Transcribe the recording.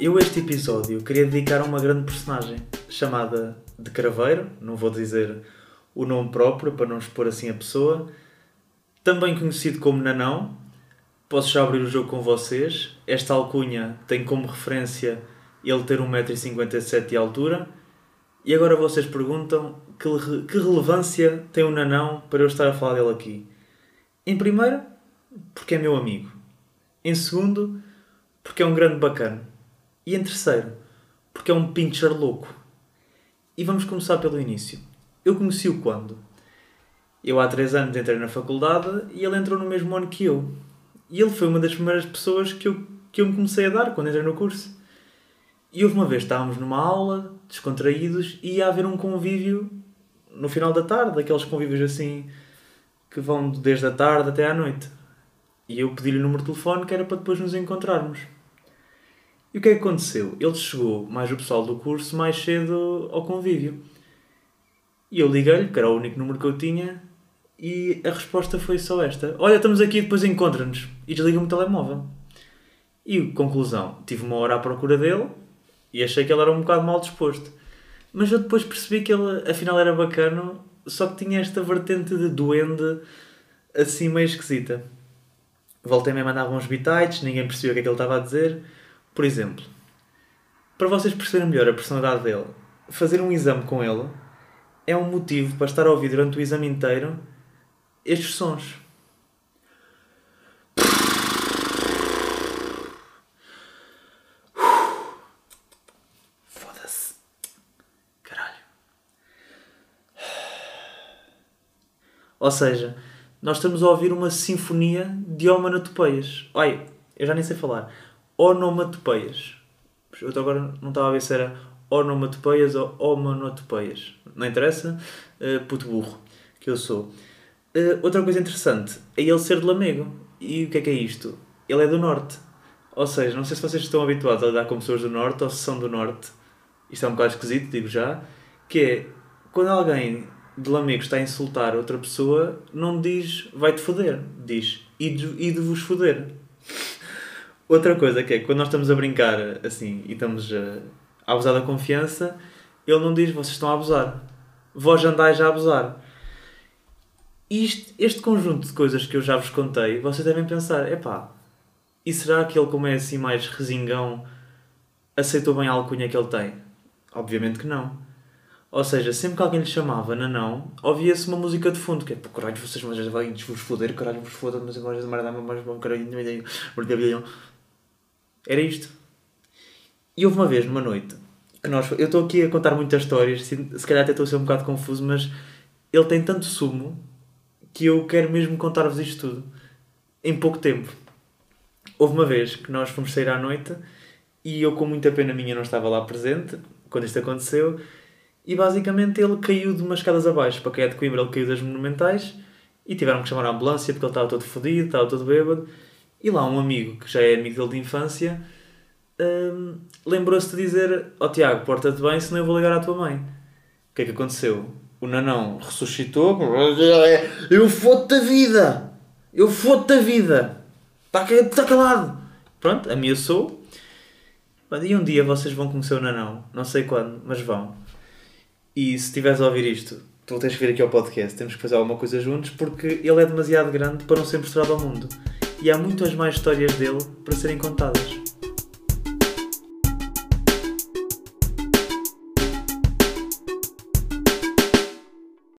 Eu este episódio queria dedicar a uma grande personagem chamada de Craveiro, não vou dizer o nome próprio para não expor assim a pessoa, também conhecido como Nanão. Posso já abrir o jogo com vocês. Esta alcunha tem como referência ele ter 1,57m de altura. E agora vocês perguntam que, que relevância tem o Nanão para eu estar a falar dele aqui. Em primeiro, porque é meu amigo. Em segundo, porque é um grande bacana. E em terceiro, porque é um pincher louco. E vamos começar pelo início. Eu conheci-o quando? Eu há três anos entrei na faculdade e ele entrou no mesmo ano que eu. E ele foi uma das primeiras pessoas que eu, que eu me comecei a dar quando entrei no curso. E houve uma vez, estávamos numa aula, descontraídos, e ia haver um convívio no final da tarde, aqueles convívios assim que vão desde a tarde até à noite. E eu pedi-lhe o número de telefone que era para depois nos encontrarmos. E o que é que aconteceu? Ele chegou, mais o pessoal do curso, mais cedo ao convívio. E eu liguei-lhe, que era o único número que eu tinha, e a resposta foi só esta: Olha, estamos aqui, depois encontra-nos. E desliga-me o telemóvel. E conclusão: tive uma hora à procura dele e achei que ele era um bocado mal disposto. Mas eu depois percebi que ele afinal era bacana, só que tinha esta vertente de duende assim meio esquisita. Voltei-me a mandar uns bitites, ninguém percebeu o que é que ele estava a dizer. Por exemplo, para vocês perceberem melhor a personalidade dele, fazer um exame com ele é um motivo para estar a ouvir durante o exame inteiro estes sons. Foda-se. Caralho. Ou seja, nós estamos a ouvir uma sinfonia de homonotopeias. Ai, eu já nem sei falar onomatopeias. Eu agora não estava a ver se era onomatopeias ou homonotopeias. Não interessa? Uh, puto burro, que eu sou. Uh, outra coisa interessante é ele ser de Lamego. E o que é que é isto? Ele é do Norte. Ou seja, não sei se vocês estão habituados a lidar com pessoas do Norte ou se são do Norte. Isto é um bocado esquisito, digo já. Que é, quando alguém de Lamego está a insultar outra pessoa, não diz vai-te foder. Diz e de vos foder. Outra coisa que é quando nós estamos a brincar assim e estamos a, a abusar da confiança, ele não diz vocês estão a abusar. Vós andais a abusar. Isto, este conjunto de coisas que eu já vos contei, vocês devem pensar: epá, e será que ele, como é assim mais resingão, aceitou bem a alcunha que ele tem? Obviamente que não. Ou seja, sempre que alguém lhe chamava Nanão, ouvia-se uma música de fundo, que é pô, caralho, vocês mas vão vos foder, caralho, vos foda, mas agora merda, mas bom, caralho, era isto. E houve uma vez, numa noite, que nós. Eu estou aqui a contar muitas histórias, se calhar até estou a ser um bocado confuso, mas ele tem tanto sumo que eu quero mesmo contar-vos isto tudo em pouco tempo. Houve uma vez que nós fomos sair à noite e eu, com muita pena minha, não estava lá presente quando isto aconteceu. E basicamente ele caiu de umas escadas abaixo. Para quem é de Coimbra, ele caiu das monumentais e tiveram que chamar a ambulância porque ele estava todo fodido, estava todo bêbado. E lá um amigo, que já é amigo dele de infância, hum, lembrou-se de dizer: Ó oh, Tiago, porta-te bem, senão eu vou ligar à tua mãe. O que é que aconteceu? O nanão ressuscitou. Eu foto da vida! Eu foto da vida! Está tá calado! Pronto, ameaçou. E um dia vocês vão conhecer o nanão. Não sei quando, mas vão. E se estiveres a ouvir isto, tu tens que vir aqui ao podcast. Temos que fazer alguma coisa juntos porque ele é demasiado grande para não ser mostrado ao mundo e há muitas mais histórias dele para serem contadas.